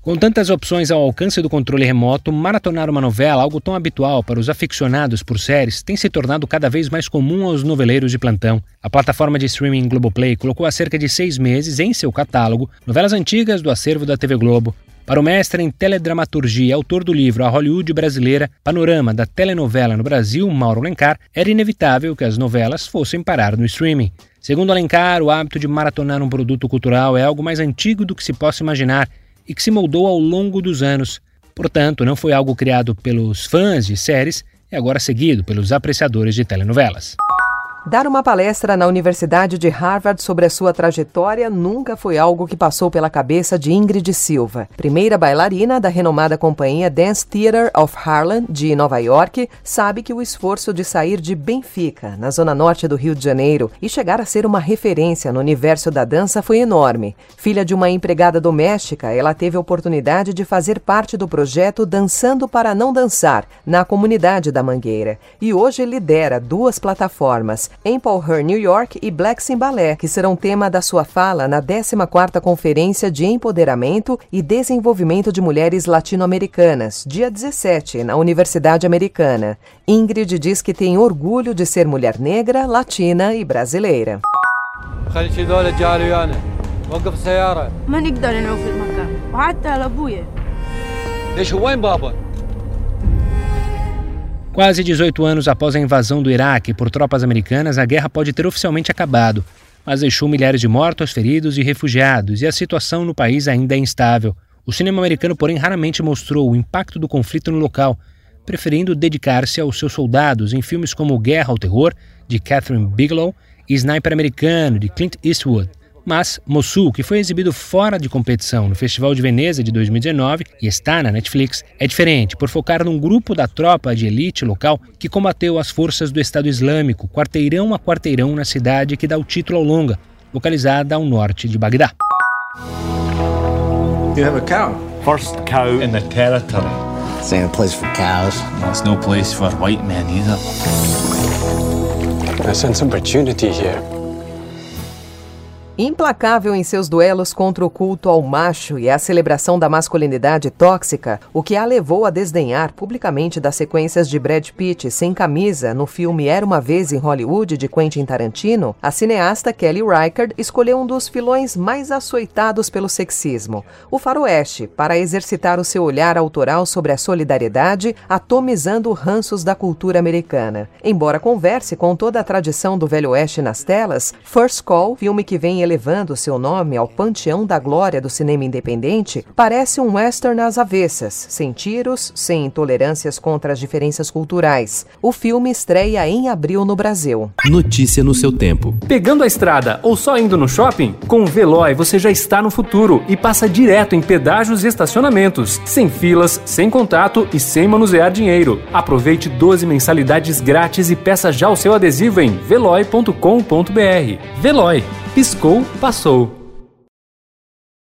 Com tantas opções ao alcance do controle remoto, maratonar uma novela, algo tão habitual para os aficionados por séries, tem se tornado cada vez mais comum aos noveleiros de plantão. A plataforma de streaming Globoplay colocou há cerca de seis meses em seu catálogo novelas antigas do acervo da TV Globo. Para o mestre em teledramaturgia e autor do livro A Hollywood Brasileira, Panorama da Telenovela no Brasil, Mauro Alencar, era inevitável que as novelas fossem parar no streaming. Segundo Alencar, o hábito de maratonar um produto cultural é algo mais antigo do que se possa imaginar e que se moldou ao longo dos anos. Portanto, não foi algo criado pelos fãs de séries e agora seguido pelos apreciadores de telenovelas. Dar uma palestra na Universidade de Harvard sobre a sua trajetória nunca foi algo que passou pela cabeça de Ingrid Silva, primeira bailarina da renomada companhia Dance Theater of Harlem de Nova York, sabe que o esforço de sair de Benfica, na zona norte do Rio de Janeiro, e chegar a ser uma referência no universo da dança foi enorme. Filha de uma empregada doméstica, ela teve a oportunidade de fazer parte do projeto Dançando para Não Dançar, na comunidade da Mangueira, e hoje lidera duas plataformas, Empire New York e Black Ballet, que serão tema da sua fala na 14ª Conferência de Empoderamento e Desenvolvimento de Mulheres Latino-Americanas, dia 17, na Universidade Americana. Ingrid diz que tem orgulho de ser mulher negra, latina e brasileira. Quase 18 anos após a invasão do Iraque por tropas americanas, a guerra pode ter oficialmente acabado, mas deixou milhares de mortos, feridos e refugiados, e a situação no país ainda é instável. O cinema americano, porém, raramente mostrou o impacto do conflito no local, preferindo dedicar-se aos seus soldados em filmes como Guerra ao Terror, de Catherine Bigelow, e Sniper Americano, de Clint Eastwood. Mas Mossul, que foi exibido fora de competição no Festival de Veneza de 2019 e está na Netflix, é diferente por focar num grupo da tropa de elite local que combateu as forças do Estado Islâmico, quarteirão a quarteirão na cidade que dá o título ao longa, localizada ao norte de Bagdá. You have a cow. First cow in the territory. This ain't a place for cows. That's no place for white men either. I sense opportunity here. Implacável em seus duelos contra o culto ao macho e a celebração da masculinidade tóxica, o que a levou a desdenhar publicamente das sequências de Brad Pitt sem camisa no filme Era uma Vez em Hollywood de Quentin Tarantino, a cineasta Kelly Reichardt escolheu um dos filões mais açoitados pelo sexismo, o faroeste, para exercitar o seu olhar autoral sobre a solidariedade, atomizando ranços da cultura americana. Embora converse com toda a tradição do Velho Oeste nas telas, First Call, filme que vem elevando seu nome ao panteão da glória do cinema independente, parece um western às avessas, sem tiros, sem intolerâncias contra as diferenças culturais. O filme estreia em abril no Brasil. Notícia no seu tempo. Pegando a estrada ou só indo no shopping? Com o Veloy você já está no futuro e passa direto em pedágios e estacionamentos, sem filas, sem contato e sem manusear dinheiro. Aproveite 12 mensalidades grátis e peça já o seu adesivo em veloy.com.br. Veloy piscou, passou.